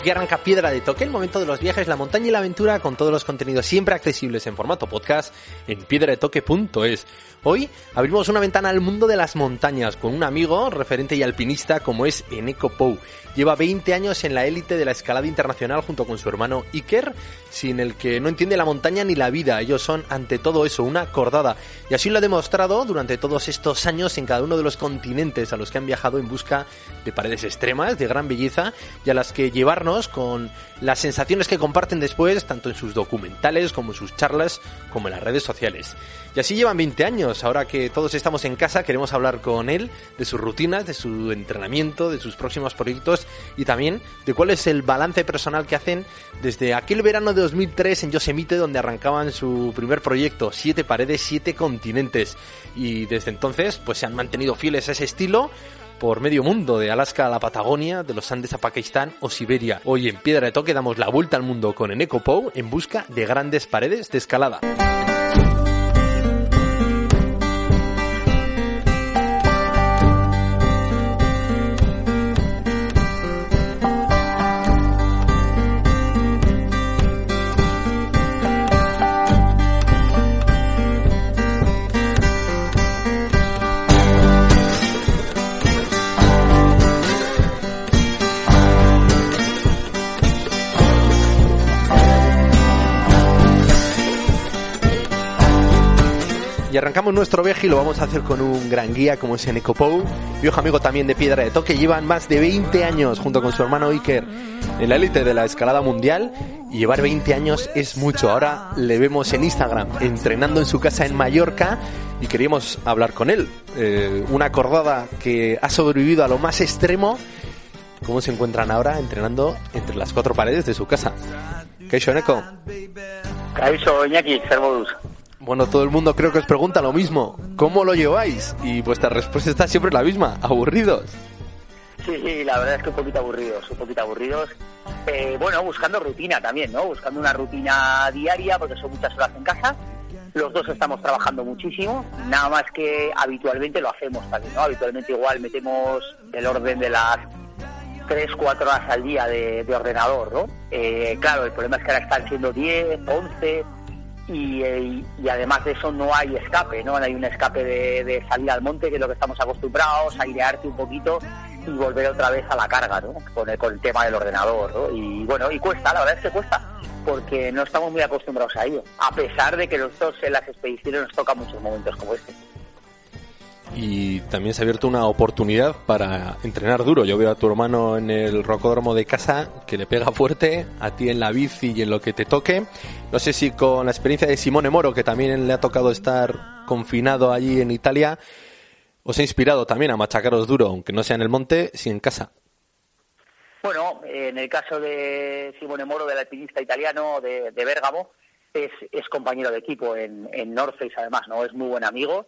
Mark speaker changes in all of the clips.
Speaker 1: Aquí arranca Piedra de Toque, el momento de los viajes, la montaña y la aventura con todos los contenidos siempre accesibles en formato podcast en piedradetoque.es. Hoy abrimos una ventana al mundo de las montañas con un amigo, referente y alpinista como es Eneco Pou. Lleva 20 años en la élite de la escalada internacional junto con su hermano Iker, sin el que no entiende la montaña ni la vida. Ellos son, ante todo eso, una acordada. Y así lo ha demostrado durante todos estos años en cada uno de los continentes a los que han viajado en busca de paredes extremas, de gran belleza, y a las que llevarnos con las sensaciones que comparten después, tanto en sus documentales como en sus charlas, como en las redes sociales. Y así llevan 20 años. Ahora que todos estamos en casa, queremos hablar con él de sus rutinas, de su entrenamiento, de sus próximos proyectos y también de cuál es el balance personal que hacen desde aquel verano de 2003 en Yosemite, donde arrancaban su primer proyecto, Siete Paredes, Siete Continentes. Y desde entonces, pues se han mantenido fieles a ese estilo por medio mundo, de Alaska a la Patagonia, de los Andes a Pakistán o Siberia. Hoy en Piedra de Toque damos la vuelta al mundo con Eneco Pou en busca de grandes paredes de escalada. Arrancamos nuestro viaje y lo vamos a hacer con un gran guía como es Eneco Pou, viejo amigo también de Piedra de Toque. Llevan más de 20 años junto con su hermano Iker en la élite de la escalada mundial y llevar 20 años es mucho. Ahora le vemos en Instagram entrenando en su casa en Mallorca y queríamos hablar con él. Eh, una acordada que ha sobrevivido a lo más extremo. ¿Cómo se encuentran ahora entrenando entre las cuatro paredes de su casa? ¿Qué Eneco?
Speaker 2: Caixo, Iñaki, Servodus.
Speaker 1: Bueno, todo el mundo creo que os pregunta lo mismo. ¿Cómo lo lleváis? Y vuestra respuesta está siempre la misma. ¿Aburridos?
Speaker 2: Sí, sí, la verdad es que un poquito aburridos, un poquito aburridos. Eh, bueno, buscando rutina también, ¿no? Buscando una rutina diaria, porque son muchas horas en casa. Los dos estamos trabajando muchísimo, nada más que habitualmente lo hacemos también, ¿no? Habitualmente igual metemos el orden de las 3, 4 horas al día de, de ordenador, ¿no? Eh, claro, el problema es que ahora están siendo 10, 11 y, eh, y, además de eso no hay escape, ¿no? Hay un escape de, de, salir al monte, que es lo que estamos acostumbrados, airearte un poquito y volver otra vez a la carga, ¿no? Con el, con el tema del ordenador, ¿no? Y bueno, y cuesta, la verdad es que cuesta, porque no estamos muy acostumbrados a ello, a pesar de que nosotros en las expediciones nos toca muchos momentos como este
Speaker 1: y también se ha abierto una oportunidad para entrenar duro. Yo veo a tu hermano en el rocódromo de casa que le pega fuerte, a ti en la bici y en lo que te toque. No sé si con la experiencia de Simone Moro, que también le ha tocado estar confinado allí en Italia, os ha inspirado también a machacaros duro, aunque no sea en el monte, si en casa.
Speaker 2: Bueno, en el caso de Simone Moro, del alpinista italiano de, de Bérgamo, es, compañero de equipo en, en North además, ¿no? Es muy buen amigo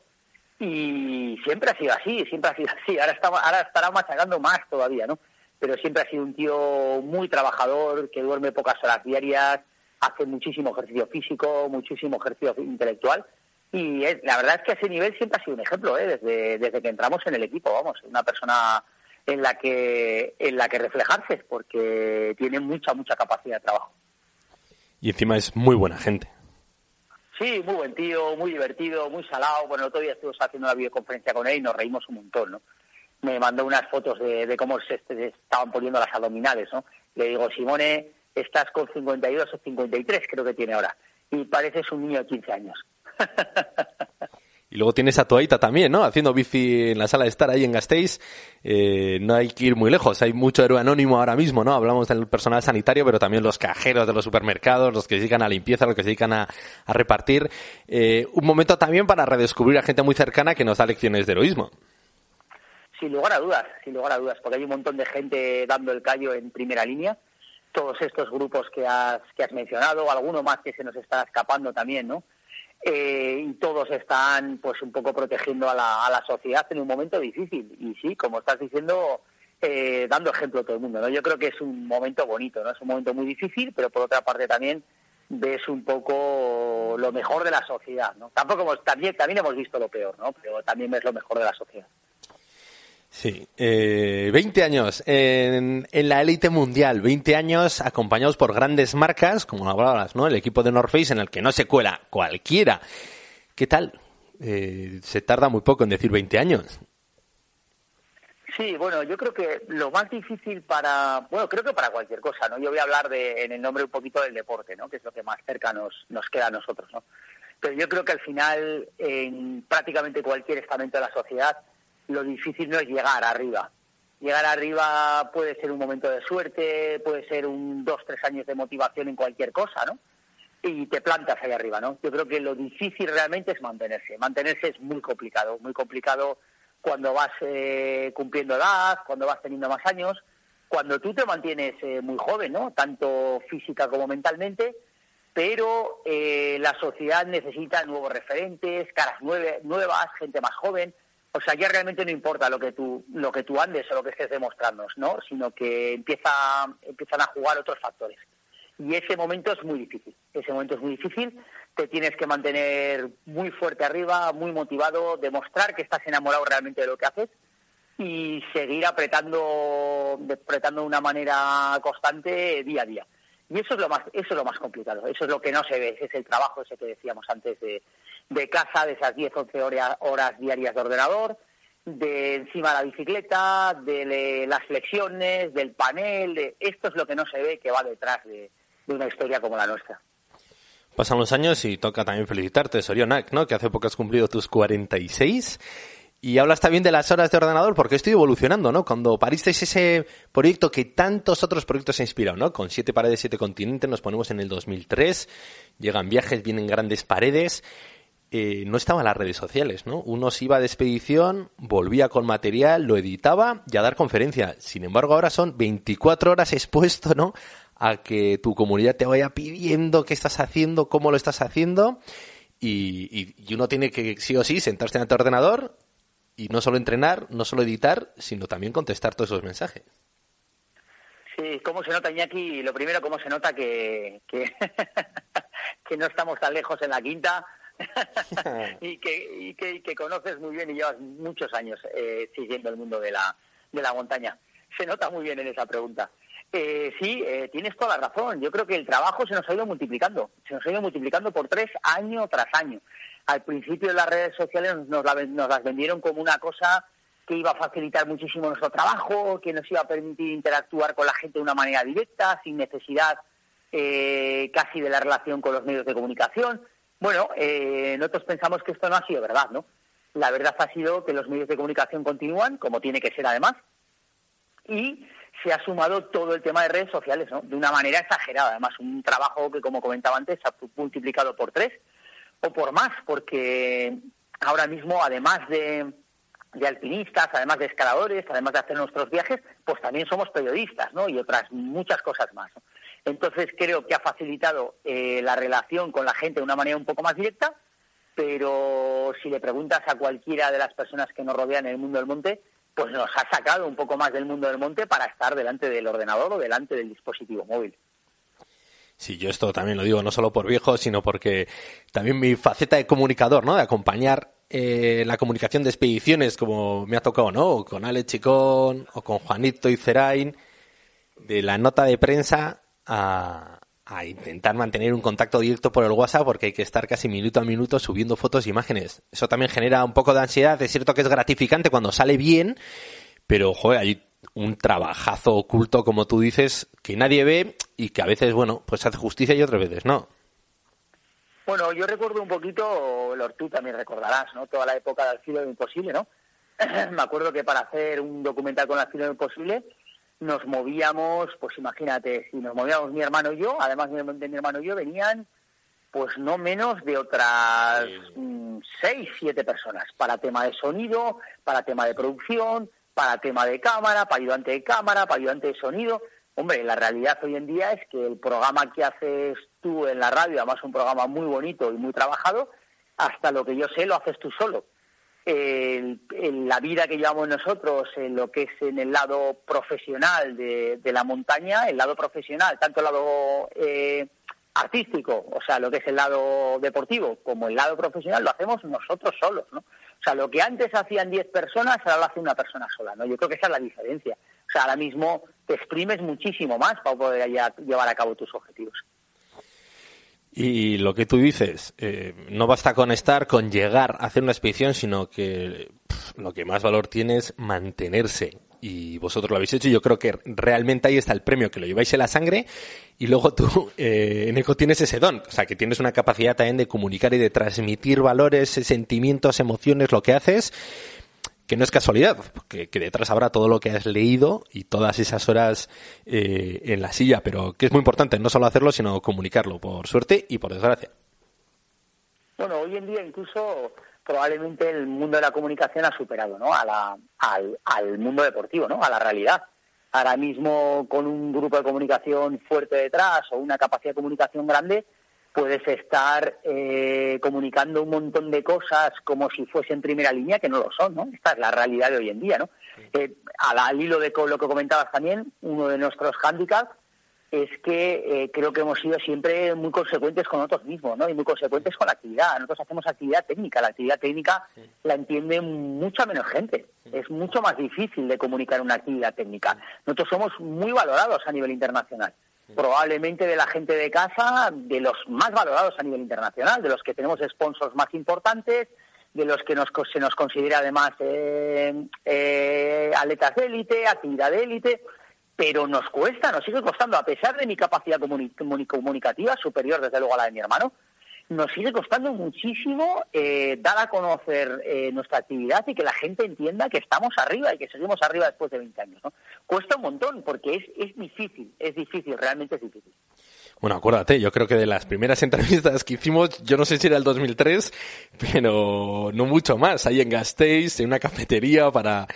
Speaker 2: y siempre ha sido así, siempre ha sido así. Ahora, está, ahora estará machacando más todavía, ¿no? Pero siempre ha sido un tío muy trabajador, que duerme pocas horas diarias, hace muchísimo ejercicio físico, muchísimo ejercicio intelectual. Y la verdad es que a ese nivel siempre ha sido un ejemplo, ¿eh? desde, desde que entramos en el equipo, vamos, una persona en la que en la que reflejarse, porque tiene mucha, mucha capacidad de trabajo.
Speaker 1: Y encima es muy buena gente.
Speaker 2: Sí, muy buen tío, muy divertido, muy salado. Bueno, el otro día estuvimos haciendo una videoconferencia con él y nos reímos un montón, ¿no? Me mandó unas fotos de, de cómo se, estaban poniendo las abdominales, ¿no? Le digo, Simone, estás con 52 o 53, creo que tiene ahora. Y pareces un niño de 15 años.
Speaker 1: Y luego tienes a Toaita también, ¿no? Haciendo bici en la sala de estar ahí en Gasteiz. Eh, no hay que ir muy lejos. Hay mucho héroe anónimo ahora mismo, ¿no? Hablamos del personal sanitario, pero también los cajeros de los supermercados, los que se dedican a limpieza, los que se dedican a, repartir. Eh, un momento también para redescubrir a gente muy cercana que nos da lecciones de heroísmo.
Speaker 2: Sin lugar a dudas, sin lugar a dudas, porque hay un montón de gente dando el callo en primera línea. Todos estos grupos que has, que has mencionado, alguno más que se nos está escapando también, ¿no? Eh, y todos están pues un poco protegiendo a la, sociedad en un momento difícil. Y sí como estás diciendo eh, dando ejemplo a todo el mundo no yo creo que es un momento bonito no es un momento muy difícil pero por otra parte también ves un poco lo mejor de la sociedad no tampoco hemos, también también hemos visto lo peor no pero también ves lo mejor de la sociedad
Speaker 1: Sí, eh, 20 años en, en la élite mundial, 20 años acompañados por grandes marcas, como hablabas, ¿no? El equipo de North Face en el que no se cuela cualquiera. ¿Qué tal? Eh, se tarda muy poco en decir 20 años.
Speaker 2: Sí, bueno, yo creo que lo más difícil para, bueno, creo que para cualquier cosa, ¿no? Yo voy a hablar de, en el nombre un poquito del deporte, ¿no? Que es lo que más cerca nos, nos queda a nosotros, ¿no? Pero yo creo que al final, en prácticamente cualquier estamento de la sociedad, lo difícil no es llegar arriba. Llegar arriba puede ser un momento de suerte, puede ser un dos, tres años de motivación en cualquier cosa, ¿no? Y te plantas ahí arriba, ¿no? Yo creo que lo difícil realmente es mantenerse. Mantenerse es muy complicado, muy complicado cuando vas eh, cumpliendo edad, cuando vas teniendo más años, cuando tú te mantienes eh, muy joven, ¿no? Tanto física como mentalmente, pero eh, la sociedad necesita nuevos referentes, caras nuevas, gente más joven, o sea, ya realmente no importa lo que tú, lo que tú andes o lo que estés demostrando, ¿no? Sino que empieza, empiezan a jugar otros factores. Y ese momento es muy difícil. Ese momento es muy difícil. Te tienes que mantener muy fuerte arriba, muy motivado, demostrar que estás enamorado realmente de lo que haces y seguir apretando, apretando de una manera constante día a día. Y eso es lo más, eso es lo más complicado. Eso es lo que no se ve. Es el trabajo ese que decíamos antes de, de casa, de esas 10, 11 horas, horas diarias de ordenador, de encima de la bicicleta, de las flexiones, del panel, de, esto es lo que no se ve que va detrás de, una historia como la nuestra.
Speaker 1: Pasan los años y toca también felicitarte, Sorionak, ¿no? Que hace poco has cumplido tus 46 y hablas también de las horas de ordenador porque estoy evolucionando, ¿no? Cuando paristeis ese proyecto que tantos otros proyectos se inspiran, ¿no? Con siete paredes, siete continentes, nos ponemos en el 2003, llegan viajes, vienen grandes paredes eh, no estaban las redes sociales, ¿no? Uno se iba de expedición, volvía con material, lo editaba y a dar conferencia. Sin embargo, ahora son 24 horas expuesto, ¿no? A que tu comunidad te vaya pidiendo qué estás haciendo, cómo lo estás haciendo. Y, uno tiene que, sí o sí, sentarse en el ordenador y no solo entrenar, no solo editar, sino también contestar todos esos mensajes.
Speaker 2: Sí, ¿cómo se nota, Iñaki? Lo primero, ¿cómo se nota que, que no estamos tan lejos en la quinta? y, que, y, que, conoces muy bien y llevas muchos años eh, siguiendo el mundo de la, de la montaña. Se nota muy bien en esa pregunta. Eh, sí, eh, tienes toda la razón. Yo creo que el trabajo se nos ha ido multiplicando. Se nos ha ido multiplicando por tres año tras año. Al principio las redes sociales nos, nos las vendieron como una cosa que iba a facilitar muchísimo nuestro trabajo, que nos iba a permitir interactuar con la gente de una manera directa, sin necesidad eh, casi de la relación con los medios de comunicación. Bueno, eh, nosotros pensamos que esto no ha sido verdad, ¿no? La verdad ha sido que los medios de comunicación continúan, como tiene que ser además, y se ha sumado todo el tema de redes sociales, ¿no? De una manera exagerada. Además, un trabajo que, como comentaba antes, se ha multiplicado por tres o por más, porque ahora mismo, además de, alpinistas, además de escaladores, además de hacer nuestros viajes, pues también somos periodistas, ¿no? Y otras muchas cosas más. Entonces creo que ha facilitado eh, la relación con la gente de una manera un poco más directa, pero si le preguntas a cualquiera de las personas que nos rodean en el mundo del monte, pues nos ha sacado un poco más del mundo del monte para estar delante del ordenador o delante del dispositivo móvil.
Speaker 1: Sí, yo esto también lo digo no solo por viejo, sino porque también mi faceta de comunicador, ¿no? De acompañar eh, la comunicación de expediciones, como me ha tocado, ¿no? con Ale Chicón, o con Juanito y Cerain, de la nota de prensa a, intentar mantener un contacto directo por el WhatsApp porque hay que estar casi minuto a minuto subiendo fotos e imágenes. Eso también genera un poco de ansiedad. Es cierto que es gratificante cuando sale bien, pero joder, hay un trabajazo oculto, como tú dices, que nadie ve y que a veces, bueno, pues hace justicia y otras veces no.
Speaker 2: Bueno, yo recuerdo un poquito, Lord, tú también recordarás, ¿no? Toda la época del filo de imposible, ¿no? Me acuerdo que para hacer un documental con el filo imposible nos movíamos, pues imagínate, si nos movíamos mi hermano y yo, además de mi hermano y yo, venían pues no menos de otras mm, seis, siete personas para tema de sonido, para tema de producción, para tema de cámara, para ayudante de cámara, para ayudante de sonido. Hombre, la realidad hoy en día es que el programa que haces tú en la radio, además un programa muy bonito y muy trabajado, hasta lo que yo sé lo haces tú solo. En, la vida que llevamos nosotros, en lo que es en el lado profesional de, la montaña, el lado profesional, tanto el lado eh, artístico, o sea, lo que es el lado deportivo, como el lado profesional, lo hacemos nosotros solos, ¿no? O sea, lo que antes hacían 10 personas, ahora lo hace una persona sola, ¿no? Yo creo que esa es la diferencia. O sea, ahora mismo te exprimes muchísimo más para poder llevar a cabo tus objetivos.
Speaker 1: Y lo que tú dices, eh, no basta con estar, con llegar a hacer una expedición, sino que lo que más valor tiene es mantenerse y vosotros lo habéis hecho. Y yo creo que realmente ahí está el premio, que lo lleváis en la sangre y luego tú, eh, en ECO, tienes ese don. O sea, que tienes una capacidad también de comunicar y de transmitir valores, sentimientos, emociones, lo que haces, que no es casualidad, que, que detrás habrá todo lo que has leído y todas esas horas eh, en la silla, pero que es muy importante no solo hacerlo, sino comunicarlo, por suerte y por desgracia.
Speaker 2: Bueno, hoy en día incluso probablemente el mundo de la comunicación ha superado ¿no? a la, al, al mundo deportivo, ¿no? a la realidad. Ahora mismo con un grupo de comunicación fuerte detrás o una capacidad de comunicación grande, puedes estar eh, comunicando un montón de cosas como si fuese en primera línea, que no lo son, ¿no? Esta es la realidad de hoy en día, ¿no? Eh, al, hilo de lo que comentabas también, uno de nuestros hándicaps es que eh, creo que hemos sido siempre muy consecuentes con nosotros mismos, ¿no? Y muy consecuentes con la actividad. Nosotros hacemos actividad técnica. La actividad técnica la entiende mucha menos gente. Es mucho más difícil de comunicar una actividad técnica. Nosotros somos muy valorados a nivel internacional. Probablemente de la gente de casa, de los más valorados a nivel internacional, de los que tenemos sponsors más importantes, de los que nos, se nos considera además eh, eh, atletas de élite, actividad de élite pero nos cuesta, nos sigue costando, a pesar de mi capacidad comunicativa superior, desde luego a la de mi hermano, nos sigue costando muchísimo eh, dar a conocer eh, nuestra actividad y que la gente entienda que estamos arriba y que seguimos arriba después de 20 años. ¿no? Cuesta un montón porque es, es difícil, es difícil, realmente es difícil.
Speaker 1: Bueno, acuérdate, yo creo que de las primeras entrevistas que hicimos, yo no sé si era el 2003, pero no mucho más, ahí en Gasteiz, en una cafetería para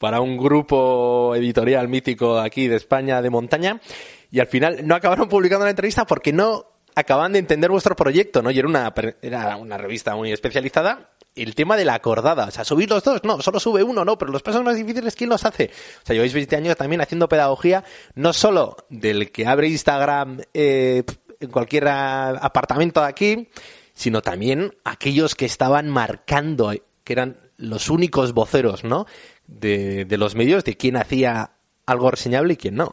Speaker 1: para un grupo editorial mítico aquí de España de montaña y al final no acabaron publicando la entrevista porque no acaban de entender vuestro proyecto, ¿no? Y era una, era una revista muy especializada. El tema de la acordada, o sea, subir los dos, no, solo sube uno, no, pero los pasos más difíciles, ¿quién los hace? O sea, lleváis 20 años también haciendo pedagogía, no solo del que abre Instagram eh, en cualquier apartamento de aquí, sino también aquellos que estaban marcando, que eran los únicos voceros, ¿no? de, de los medios de quién hacía algo reseñable y quién no.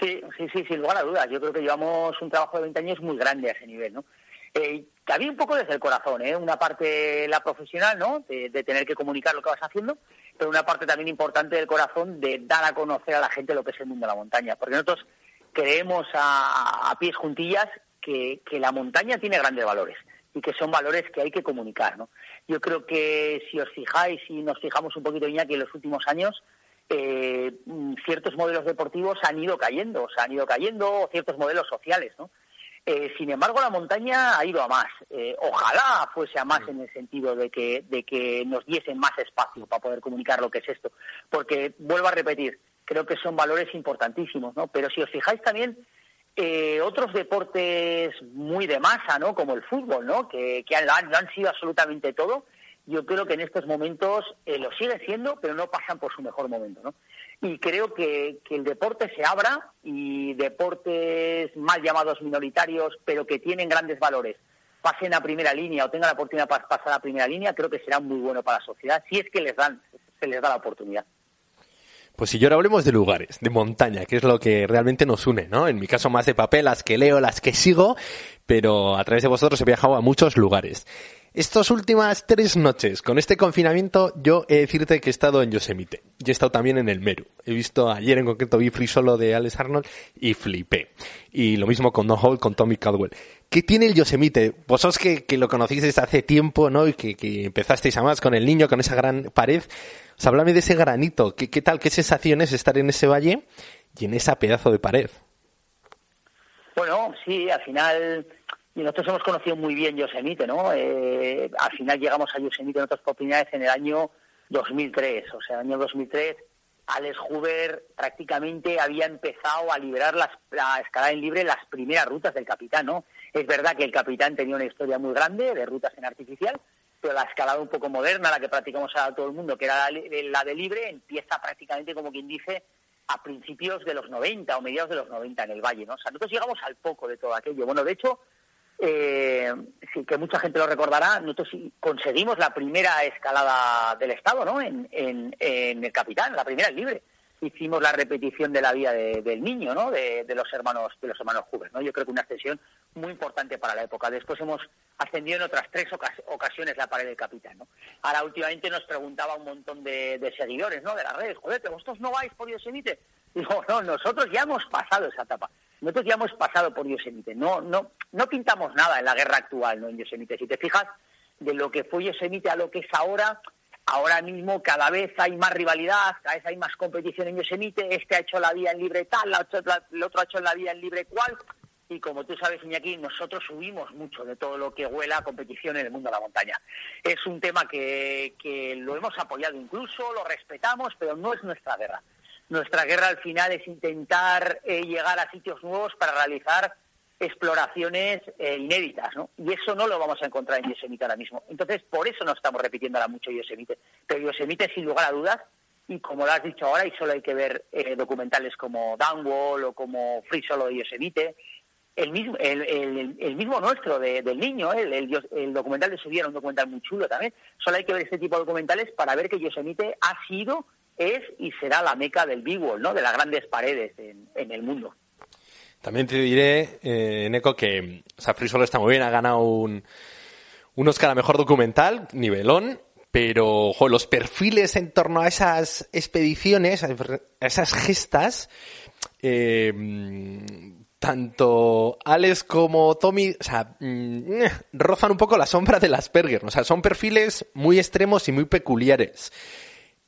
Speaker 2: Sí, sí, sí, sin lugar a dudas. Yo creo que llevamos un trabajo de 20 años muy grande a ese nivel, ¿no? Eh, había un poco desde el corazón, ¿eh? Una parte la profesional, ¿no? De, tener que comunicar lo que vas haciendo, pero una parte también importante del corazón de dar a conocer a la gente lo que es el mundo de la montaña. Porque nosotros creemos a, a pies juntillas que, que la montaña tiene grandes valores y que son valores que hay que comunicar, ¿no? Yo creo que si os fijáis y nos fijamos un poquito, ya que en los últimos años eh, mm, ciertos modelos deportivos han ido cayendo, o sea, han ido cayendo ciertos modelos sociales, ¿no? Eh, sin embargo, la montaña ha ido a más. Eh, ojalá fuese a más en el sentido de que, de que nos diesen más espacio para poder comunicar lo que es esto. Porque, vuelvo a repetir, creo que son valores importantísimos, ¿no? Pero si os fijáis también, eh, otros deportes muy de masa, ¿no? Como el fútbol, ¿no? Que, que han, han, sido absolutamente todo. Yo creo que en estos momentos eh, lo siguen siendo, pero no pasan por su mejor momento, ¿no? Y creo que, que el deporte se abra y deportes mal llamados minoritarios, pero que tienen grandes valores, pasen a primera línea o tengan la oportunidad de pasar a primera línea, creo que será muy bueno para la sociedad, si es que les dan, se les da la oportunidad.
Speaker 1: Pues si ahora hablemos de lugares, de montaña, que es lo que realmente nos une, ¿no? En mi caso más de papel, las que leo, las que sigo, pero a través de vosotros he viajado a muchos lugares. Estas últimas tres noches, con este confinamiento, yo he de decirte que he estado en Yosemite. Y he estado también en el Meru. He visto ayer en concreto vi Free Solo de Alex Arnold y flipé. Y lo mismo con No Hold con Tommy Caldwell. ¿Qué tiene el Yosemite? Vosotros que, que lo conocisteis hace tiempo, ¿no? Y que, que empezasteis a más con el niño, con esa gran pared. O sea, háblame de ese granito. ¿Qué, qué tal, qué sensaciones estar en ese valle y en esa pedazo de pared?
Speaker 2: Bueno, sí, al final y nosotros hemos conocido muy bien Yosemite, ¿no? Eh, al final llegamos a Yosemite otras oportunidades en el año 2003, o sea, el año 2003 Alex Hoover prácticamente había empezado a liberar las, la escalada en libre las primeras rutas del capitán, ¿no? Es verdad que el capitán tenía una historia muy grande de rutas en artificial, pero la escalada un poco moderna, la que practicamos a todo el mundo, que era la de libre, empieza prácticamente como quien dice a principios de los 90 o mediados de los 90 en el valle, ¿no? O sea, nosotros llegamos al poco de todo aquello. Bueno, de hecho, eh, sí, que mucha gente lo recordará, nosotros conseguimos la primera escalada del Estado, ¿no? En, en, el Capitán, la primera libre. Hicimos la repetición de la vida del niño, ¿no? De, los hermanos, de los hermanos Hoover, ¿no? Yo creo que una ascensión muy importante para la época. Después hemos ascendido en otras tres ocasiones la pared del Capitán, ¿no? Ahora últimamente nos preguntaba un montón de, seguidores, ¿no? De las redes, joder, vosotros no vais por Yosemite. Digo, no, nosotros ya hemos pasado esa etapa. Nosotros ya hemos pasado por Yosemite. No, no, no pintamos nada en la guerra actual, ¿no? En Yosemite. Si te fijas, de lo que fue Yosemite a lo que es ahora, ahora mismo cada vez hay más rivalidad, cada vez hay más competición en Yosemite. Este ha hecho la vía en libre tal, el otro ha hecho la vía en libre cual. Y como tú sabes, Iñaki, nosotros subimos mucho de todo lo que huela a competición en el mundo de la montaña. Es un tema que, que lo hemos apoyado incluso, lo respetamos, pero no es nuestra guerra nuestra guerra al final es intentar eh, llegar a sitios nuevos para realizar exploraciones eh, inéditas, ¿no? Y eso no lo vamos a encontrar en Yosemite ahora mismo. Entonces, por eso no estamos repitiendo ahora mucho Yosemite. Pero Yosemite, sin lugar a dudas, y como lo has dicho ahora, y solo hay que ver eh, documentales como Downwall o como Free Solo de Yosemite, el mismo, el, mismo nuestro del niño, el, el, documental de su vida era un documental muy chulo también. Solo hay que ver este tipo de documentales para ver que Yosemite ha sido es y será la meca del Big Wall, ¿no? De las grandes paredes en, el mundo.
Speaker 1: También te diré, eh, Neko, que o solo está muy bien, ha ganado un, un Oscar a Mejor Documental, nivelón, pero los perfiles en torno a esas expediciones, a esas gestas, eh, tanto Alex como Tommy, o sea, mm, rozan un poco la sombra de las Asperger, o sea, son perfiles muy extremos y muy peculiares.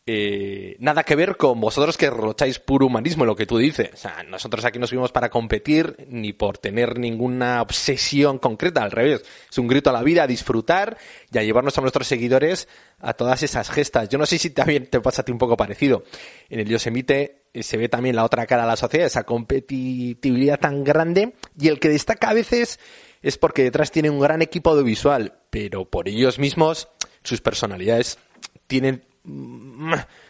Speaker 1: Eh, nada que ver con vosotros que rocháis puro humanismo, lo que tú dices. O sea, nosotros aquí no subimos para competir ni por tener ninguna obsesión concreta, al revés. Es un grito a la vida, a disfrutar y a llevarnos a nuestros seguidores a todas esas gestas. Yo no sé si también te pasa a ti un poco parecido. En el Yosemite eh, se ve también la otra cara de la sociedad, esa competitividad tan grande y el que destaca a veces es porque detrás tiene un gran equipo audiovisual, pero por ellos mismos sus personalidades tienen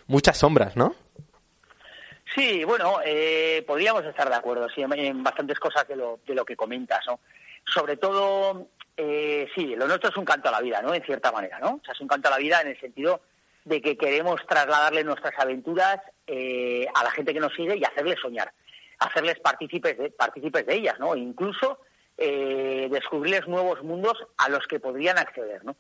Speaker 1: muchas sombras, ¿no?
Speaker 2: Sí, bueno, eh, podríamos estar de acuerdo sí, en bastantes cosas de lo, de lo que comentas, ¿no? Sobre todo, eh, sí, lo nuestro es un canto a la vida, ¿no? En cierta manera, ¿no? O sea, es un canto a la vida en el sentido de que queremos trasladarle nuestras aventuras eh, a la gente que nos sigue y hacerles soñar, hacerles partícipes de, de ellas, ¿no? Incluso eh, descubrirles nuevos mundos a los que podrían acceder, ¿no?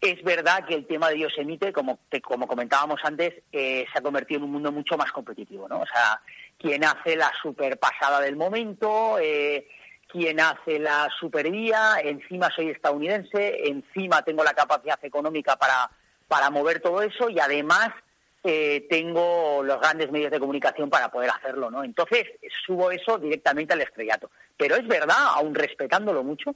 Speaker 2: Es verdad que el tema de Yosemite, como, como comentábamos antes, eh, se ha convertido en un mundo mucho más competitivo, ¿no? O sea, quien hace la super pasada del momento, eh, quien hace la supervía, encima soy estadounidense, encima tengo la capacidad económica para, para mover todo eso y además eh, tengo los grandes medios de comunicación para poder hacerlo, ¿no? Entonces subo eso directamente al estrellato. Pero es verdad, aún respetándolo mucho,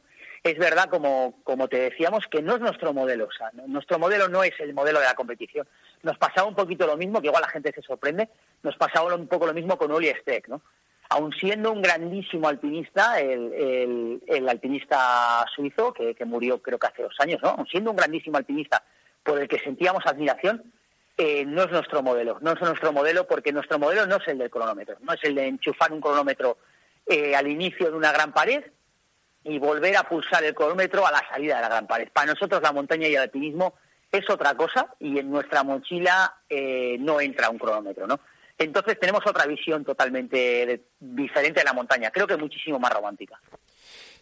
Speaker 2: es verdad, como, como te decíamos, que no es nuestro modelo. O sea, nuestro modelo no es el modelo de la competición. Nos pasaba un poquito lo mismo, que igual la gente se sorprende, nos pasaba un poco lo mismo con Oli Steck, ¿no? Aun siendo un grandísimo alpinista, el, el, alpinista suizo, que, que, murió creo que hace dos años, ¿no? Aun siendo un grandísimo alpinista por el que sentíamos admiración, eh, no es nuestro modelo. No es nuestro modelo porque nuestro modelo no es el del cronómetro, no es el de enchufar un cronómetro eh, al inicio de una gran pared y volver a pulsar el cronómetro a la salida de la gran pared. Para nosotros la montaña y el alpinismo es otra cosa y en nuestra mochila eh, no entra un cronómetro, ¿no? Entonces tenemos otra visión totalmente diferente de la montaña, creo que muchísimo más romántica.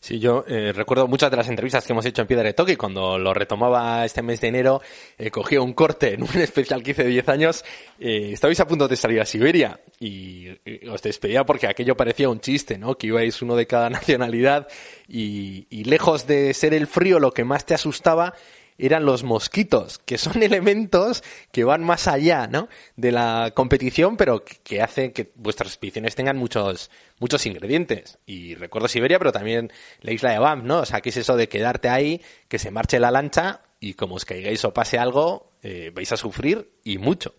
Speaker 1: Sí, yo eh, recuerdo muchas de las entrevistas que hemos hecho en Piedra de Toque cuando lo retomaba este mes de enero, eh, cogía un corte en un especial que hice de 10 años, eh, estabais a punto de salir a Siberia y, y, os despedía porque aquello parecía un chiste, ¿no? Que ibais uno de cada nacionalidad y, y lejos de ser el frío lo que más te asustaba eran los mosquitos, que son elementos que van más allá, ¿no? De la competición, pero que hacen que vuestras expediciones tengan muchos, muchos ingredientes. Y recuerdo Siberia, pero también la isla de Banff, ¿no? O sea, ¿qué es eso de quedarte ahí, que se marche la lancha y como os caigáis o pase algo, eh, vais a sufrir y mucho.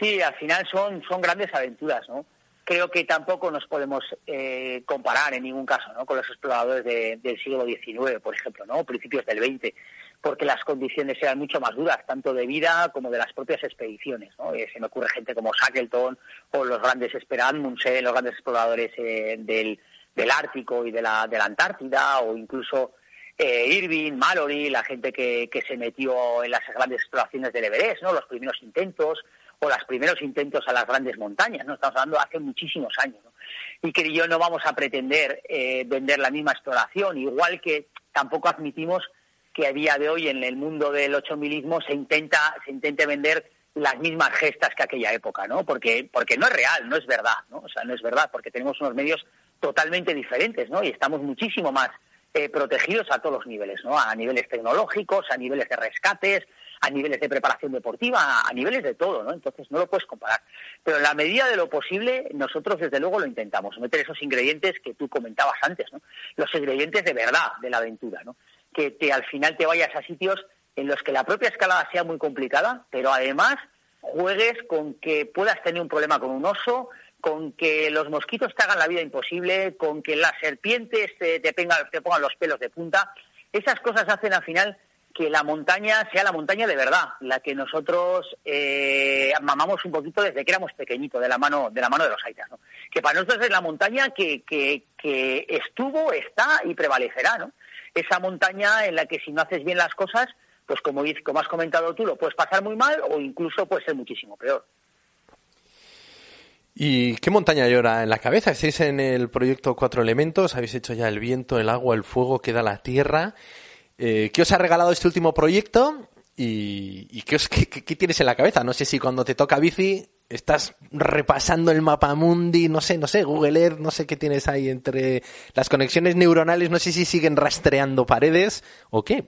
Speaker 2: Sí, al final son, son grandes aventuras, ¿no? Creo que tampoco nos podemos eh, comparar en ningún caso ¿no? con los exploradores del siglo XIX, por ejemplo, ¿no? principios del XX, porque las condiciones eran mucho más duras, tanto de vida como de las propias expediciones. ¿no? Eh, se me ocurre gente como Shackleton o los grandes Amundsen, los grandes exploradores eh, del, Ártico y de la, de la Antártida, o incluso Irving, Mallory, la gente que, que se metió en las grandes exploraciones del Everest, ¿no? los primeros intentos, o los primeros intentos a las grandes montañas, ¿no? Estamos hablando hace muchísimos años. Y que yo no vamos a pretender eh, vender la misma exploración, igual que tampoco admitimos que a día de hoy en el mundo del ocho milismo se intenta, se intente vender las mismas gestas que aquella época, ¿no? Porque, porque no es real, no es verdad, ¿no? O sea, no es verdad, porque tenemos unos medios totalmente diferentes, ¿no? Y estamos muchísimo más eh, protegidos a todos los niveles, ¿no? A niveles tecnológicos, a niveles de rescates, a niveles de preparación deportiva, a niveles de todo, ¿no? Entonces no lo puedes comparar. Pero en la medida de lo posible, nosotros desde luego lo intentamos, meter esos ingredientes que tú comentabas antes, ¿no? Los ingredientes de verdad de la aventura, ¿no? Que te, al final te vayas a sitios en los que la propia escalada sea muy complicada, pero además juegues con que puedas tener un problema con un oso, con que los mosquitos te hagan la vida imposible, con que las serpientes te, te, te pongan los pelos de punta. Esas cosas hacen al final que la montaña sea la montaña de verdad, la que nosotros eh, mamamos un poquito desde que éramos pequeñitos, de la mano de la mano de los aitas, ¿no? Que para nosotros es la montaña que, que, que estuvo, está y prevalecerá, ¿no? Esa montaña en la que si no haces bien las cosas, pues como, has comentado tú, lo puedes pasar muy mal o incluso puede ser muchísimo peor.
Speaker 1: ¿Y qué montaña llora en la cabeza? Estáis en el proyecto Cuatro Elementos, habéis hecho ya el viento, el agua, el fuego, queda la tierra. Eh, ¿Qué os ha regalado este último proyecto? ¿Y, qué, qué, tienes en la cabeza? No sé si cuando te toca bici estás repasando el mapa mundi, no sé, no sé, Google Earth, no sé qué tienes ahí entre las conexiones neuronales, no sé si siguen rastreando paredes o qué.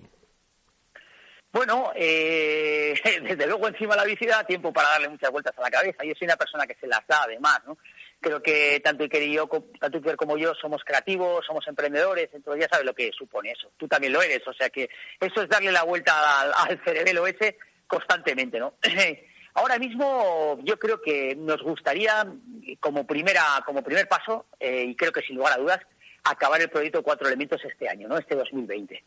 Speaker 2: Bueno, eh, desde luego encima la bici da tiempo para darle muchas vueltas a la cabeza. Yo soy una persona que se las da además, ¿no? Creo que tanto Iker y yo, tanto Iker como yo somos creativos, somos emprendedores, entonces ya sabes lo que supone eso. Tú también lo eres, o sea que eso es darle la vuelta al, al cerebelo ese constantemente, ¿no? Ahora mismo yo creo que nos gustaría, como primera, como primer paso, eh, y creo que sin lugar a dudas, acabar el proyecto Cuatro Elementos este año, ¿no? Este 2020.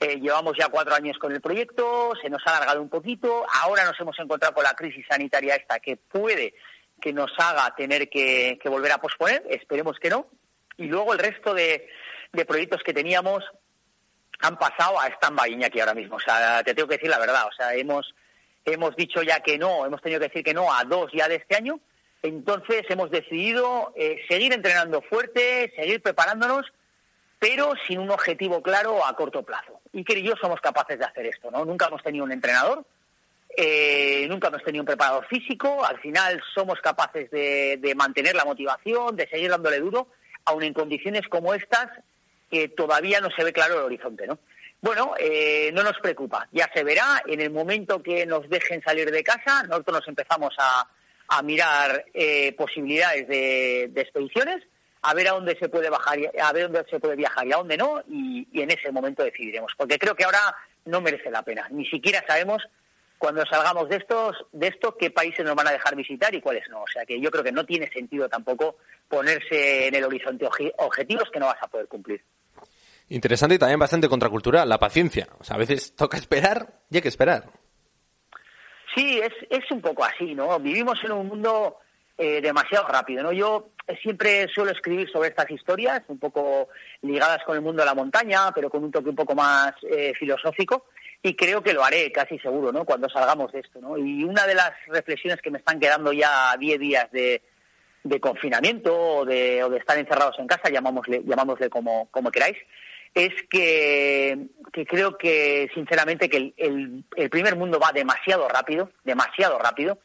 Speaker 2: Eh, llevamos ya cuatro años con el proyecto, se nos ha alargado un poquito, ahora nos hemos encontrado con la crisis sanitaria esta que puede que nos haga tener que, volver a posponer, esperemos que no. Y luego el resto de, proyectos que teníamos han pasado a stand-by, aquí ahora mismo. O sea, te tengo que decir la verdad. O sea, hemos, hemos dicho ya que no, hemos tenido que decir que no a dos ya de este año. Entonces hemos decidido eh, seguir entrenando fuerte, seguir preparándonos, pero sin un objetivo claro a corto plazo. Y que yo somos capaces de hacer esto, ¿no? Nunca hemos tenido un entrenador, eh, nunca hemos tenido un preparador físico, al final somos capaces de, mantener la motivación, de seguir dándole duro, aun en condiciones como estas, que todavía no se ve claro el horizonte, ¿no? Bueno, eh, no nos preocupa, ya se verá, en el momento que nos dejen salir de casa, nosotros nos empezamos a, mirar eh, posibilidades de, expediciones, a ver a dónde se puede bajar, a ver dónde se puede viajar y a dónde no, y en ese momento decidiremos, porque creo que ahora no merece la pena, ni siquiera sabemos cuando salgamos de estos de esto qué países nos van a dejar visitar y cuáles no. O sea que yo creo que no tiene sentido tampoco ponerse en el horizonte objetivos que no vas a poder cumplir.
Speaker 1: Interesante y también bastante contracultural, la paciencia. O sea, a veces toca esperar y hay que esperar.
Speaker 2: Sí, es, es un poco así, ¿no? Vivimos en un mundo eh, demasiado rápido, ¿no? Yo siempre suelo escribir sobre estas historias, un poco ligadas con el mundo de la montaña, pero con un toque un poco más eh, filosófico y creo que lo haré casi seguro, ¿no? Cuando salgamos de esto, ¿no? Y una de las reflexiones que me están quedando ya a 10 días de, de confinamiento o de, o de estar encerrados en casa, llamámosle, llamámosle como, como queráis, es que, que creo que, sinceramente, que el, el, primer mundo va demasiado rápido, demasiado rápido,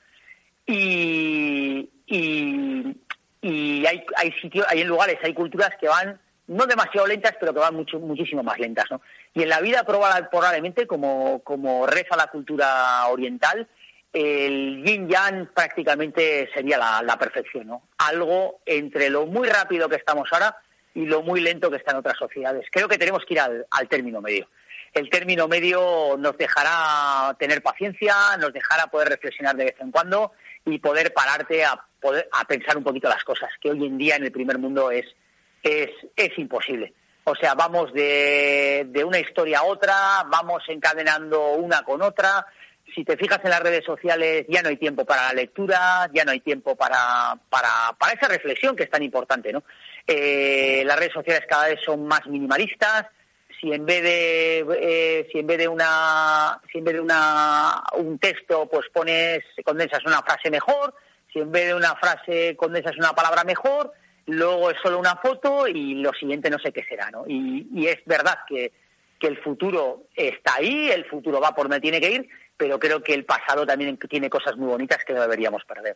Speaker 2: y, y, y hay, hay sitios, hay lugares, hay culturas que van no demasiado lentas, pero que van mucho, muchísimo más lentas, ¿no? Y en la vida probablemente, como, como reza la cultura oriental, el yin yang prácticamente sería la, perfección, ¿no? Algo entre lo muy rápido que estamos ahora y lo muy lento que está en otras sociedades. Creo que tenemos que ir al, término medio. El término medio nos dejará tener paciencia, nos dejará poder reflexionar de vez en cuando y poder pararte a, poder, a pensar un poquito las cosas, que hoy en día en el primer mundo es, es, es imposible. O sea, vamos de, de una historia a otra, vamos encadenando una con otra, si te fijas en las redes sociales, ya no hay tiempo para la lectura, ya no hay tiempo para, para, para esa reflexión que es tan importante, ¿no? Eh, las redes sociales cada vez son más minimalistas. Si en vez de eh, si en vez de una si en vez de una un texto pues pones condensas una frase mejor, si en vez de una frase condensas una palabra mejor, luego es solo una foto y lo siguiente no sé qué será, ¿no? Y, y es verdad que que el futuro está ahí, el futuro va por donde tiene que ir, pero creo que el pasado también tiene cosas muy bonitas que no deberíamos perder.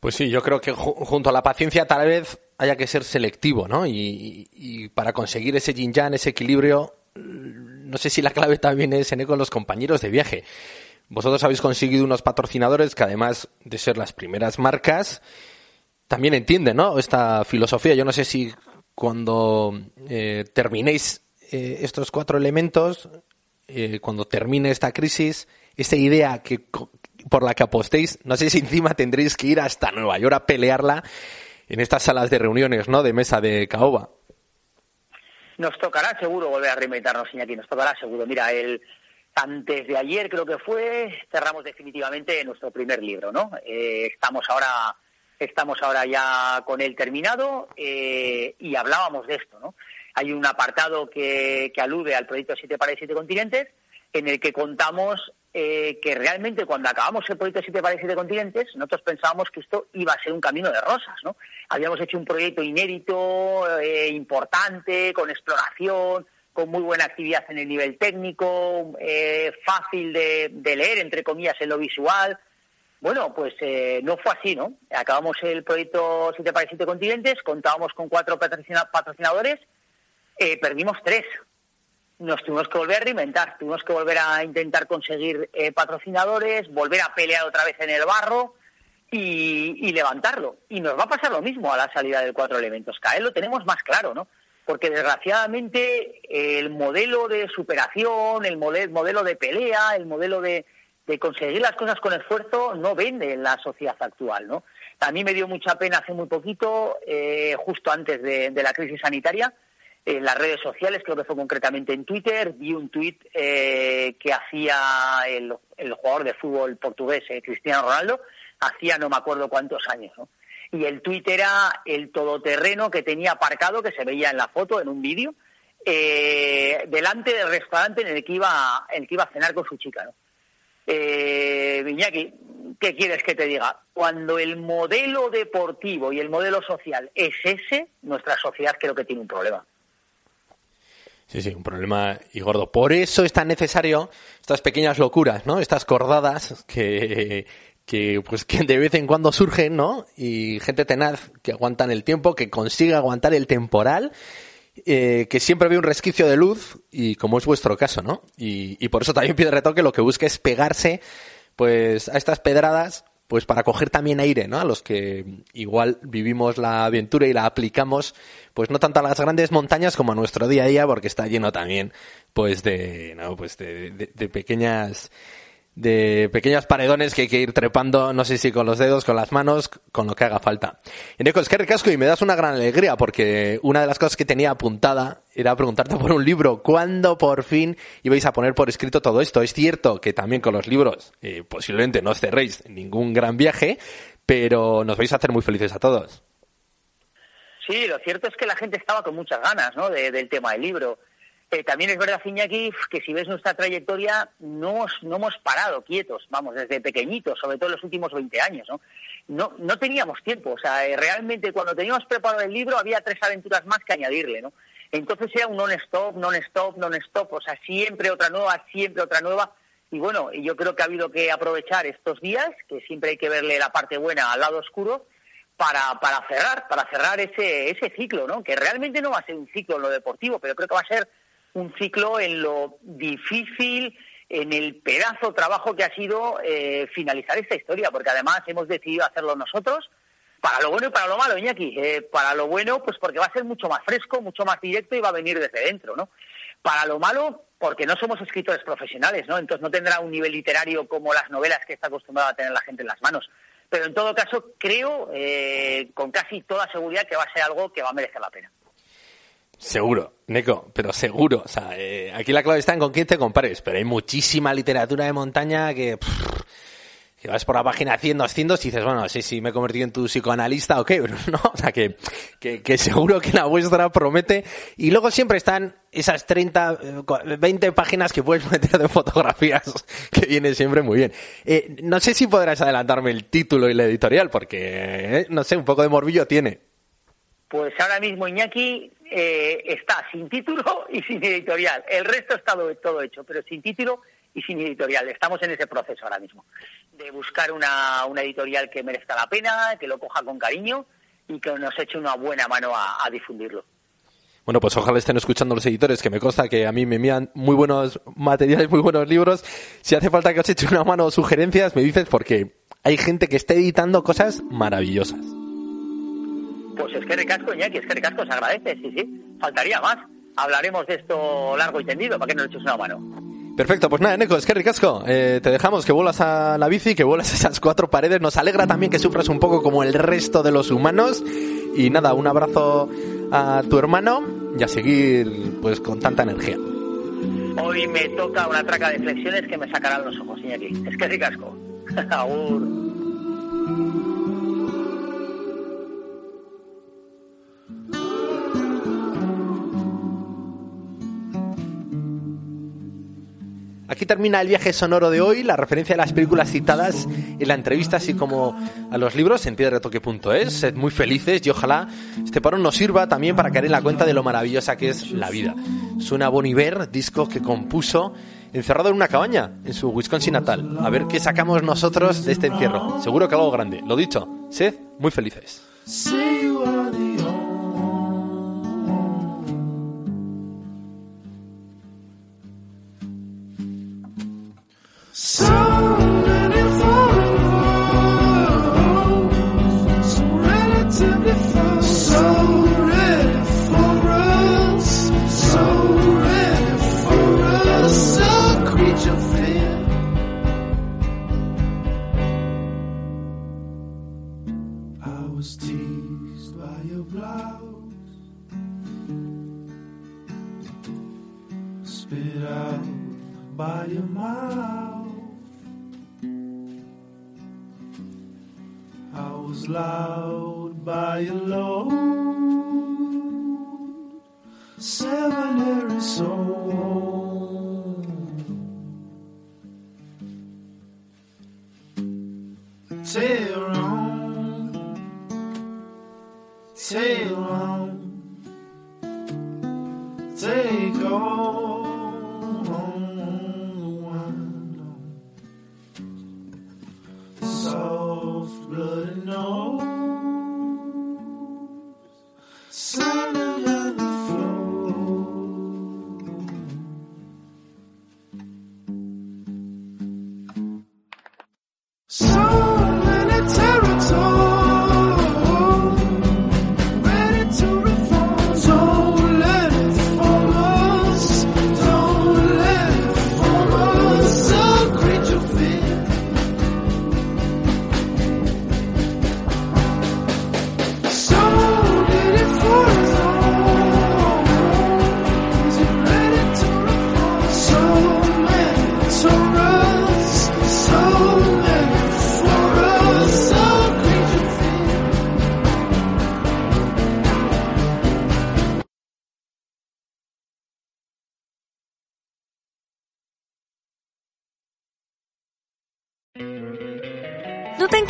Speaker 1: Pues sí, yo creo que junto a la paciencia tal vez haya que ser selectivo, ¿no? Y, para conseguir ese yin yang, ese equilibrio, no sé si la clave también es en con los compañeros de viaje. Vosotros habéis conseguido unos patrocinadores que además de ser las primeras marcas, también entienden, ¿no? Esta filosofía. Yo no sé si cuando eh, terminéis eh, estos cuatro elementos eh, cuando termine esta crisis, esa idea que por la que apostéis, no sé si encima tendréis que ir hasta Nueva York a pelearla en estas salas de reuniones, ¿no? De mesa de caoba.
Speaker 2: Nos tocará seguro volver a reinventarnos, aquí nos tocará seguro. Mira, el, antes de ayer creo que fue, cerramos definitivamente nuestro primer libro, ¿no? Eh, estamos ahora estamos ahora ya con él terminado eh, y hablábamos de esto, ¿no? hay un apartado que, alude al proyecto Siete para Siete Continentes, en el que contamos eh, que realmente cuando acabamos el proyecto Siete para Siete Continentes, nosotros pensábamos que esto iba a ser un camino de rosas, ¿no? Habíamos hecho un proyecto inédito, eh, importante, con exploración, con muy buena actividad en el nivel técnico, fácil de, leer, entre comillas, en lo visual. Bueno, pues no fue así, ¿no? Acabamos el proyecto Siete para Siete Continentes, contábamos con cuatro patrocinadores eh, perdimos tres. Nos tuvimos que volver a reinventar, tuvimos que volver a intentar conseguir eh, patrocinadores, volver a pelear otra vez en el barro y, levantarlo. Y nos va a pasar lo mismo a la salida del cuatro elementos. Cada lo tenemos más claro, ¿no? Porque desgraciadamente el modelo de superación, el modelo de pelea, el modelo de, conseguir las cosas con esfuerzo no vende en la sociedad actual, ¿no? A mí me dio mucha pena hace muy poquito, eh, justo antes de, la crisis sanitaria, en las redes sociales, creo que fue concretamente en Twitter, vi un tuit eh, que hacía el, jugador de fútbol portugués, eh, Cristiano Ronaldo, hacía no me acuerdo cuántos años, ¿no? Y el tuit era el todoterreno que tenía aparcado, que se veía en la foto, en un vídeo, eh, delante del restaurante en el que iba, en el que iba a cenar con su chica, ¿no? Eh, Viñaki, ¿qué quieres que te diga? Cuando el modelo deportivo y el modelo social es ese, nuestra sociedad creo que tiene un problema.
Speaker 1: Sí, sí, un problema y gordo. Por eso es tan necesario estas pequeñas locuras, ¿no? Estas cordadas que, que pues que de vez en cuando surgen, ¿no? Y gente tenaz que aguantan el tiempo, que consigue aguantar el temporal, eh, que siempre ve un resquicio de luz, y como es vuestro caso, ¿no? Y, por eso también pide retoque lo que busca es pegarse, pues, a estas pedradas pues para coger también aire, ¿no? A los que igual vivimos la aventura y la aplicamos, pues no tanto a las grandes montañas como a nuestro día a día, porque está lleno también, pues de, no, pues de pequeñas de pequeños paredones que hay que ir trepando, no sé si con los dedos, con las manos, con lo que haga falta. Eneco, es que recasco y me das una gran alegría porque una de las cosas que tenía apuntada era preguntarte por un libro. ¿Cuándo por fin ibais a poner por escrito todo esto? Es cierto que también con los libros eh, posiblemente no os cerréis ningún gran viaje, pero nos vais a hacer muy felices a todos.
Speaker 2: Sí, lo cierto es que la gente estaba con muchas ganas ¿no? del tema del libro. Eh, también es verdad, Iñaki, que si ves nuestra trayectoria, no, no hemos parado quietos, vamos, desde pequeñitos, sobre todo en los últimos 20 años, ¿no? No, no teníamos tiempo, o sea, eh, realmente cuando teníamos preparado el libro había tres aventuras más que añadirle, ¿no? Entonces era un non-stop, non-stop, non-stop, o sea, siempre otra nueva, siempre otra nueva. Y bueno, yo creo que ha habido que aprovechar estos días, que siempre hay que verle la parte buena al lado oscuro, para, para cerrar, para cerrar ese, ese ciclo, ¿no? Que realmente no va a ser un ciclo en lo deportivo, pero creo que va a ser un ciclo en lo difícil, en el pedazo trabajo que ha sido eh, finalizar esta historia, porque además hemos decidido hacerlo nosotros, para lo bueno y para lo malo, Iñaki. Eh, para lo bueno, pues porque va a ser mucho más fresco, mucho más directo y va a venir desde dentro, ¿no? Para lo malo, porque no somos escritores profesionales, ¿no? Entonces no tendrá un nivel literario como las novelas que está acostumbrada a tener la gente en las manos. Pero en todo caso, creo eh, con casi toda seguridad que va a ser algo que va a merecer la pena.
Speaker 1: Seguro, Neko, pero seguro. O sea, eh, aquí la clave está en con quién te compares, pero hay muchísima literatura de montaña que, que vas por la página 100, 200 y dices, bueno, sí, sí, me he convertido en tu psicoanalista o qué, no, o sea, que, que, que, seguro que la vuestra promete. Y luego siempre están esas 30, 20 eh, páginas que puedes meter de fotografías, que viene siempre muy bien. Eh, no sé si podrás adelantarme el título y la editorial, porque, eh, no sé, un poco de morbillo tiene.
Speaker 2: Pues ahora mismo Iñaki eh, está sin título y sin editorial. El resto está todo hecho, pero sin título y sin editorial. Estamos en ese proceso ahora mismo, de buscar una, una editorial que merezca la pena, que lo coja con cariño y que nos eche una buena mano a, difundirlo.
Speaker 1: Bueno, pues ojalá estén escuchando los editores, que me consta que a mí me envían muy buenos materiales, muy buenos libros. Si hace falta que os eche una mano o sugerencias, me dices porque hay gente que está editando cosas maravillosas.
Speaker 2: Pues es que recasco, Iñaki, es que recasco, se agradece, sí, sí. Faltaría más. Hablaremos de esto largo y tendido, para que nos eches una mano.
Speaker 1: Perfecto, pues nada, Neko, es que ricasco. Eh, te dejamos que vuelas a la bici, que vuelas esas cuatro paredes. Nos alegra también que sufras un poco como el resto de los humanos. Y nada, un abrazo a tu hermano y a seguir pues con tanta energía.
Speaker 2: Hoy me toca una traca de flexiones que me sacarán los ojos, Iñaki. Es que ricasco. Agur.
Speaker 1: Aquí termina el viaje sonoro de hoy, la referencia a las películas citadas en la entrevista, así como a los libros en piedretoque.es. Sed muy felices y ojalá este parón nos sirva también para caer en la cuenta de lo maravillosa que es la vida. Suena Bon Iver, disco que compuso encerrado en una cabaña en su Wisconsin natal. A ver qué sacamos nosotros de este encierro. Seguro que algo grande. Lo dicho, sed muy felices.
Speaker 3: So many
Speaker 4: foreign roads, so relatively far. So ready for us, so ready for us, So creature fair. I was teased by your blouse, spit out by your mouth. bells loud by a load. Seminary soul.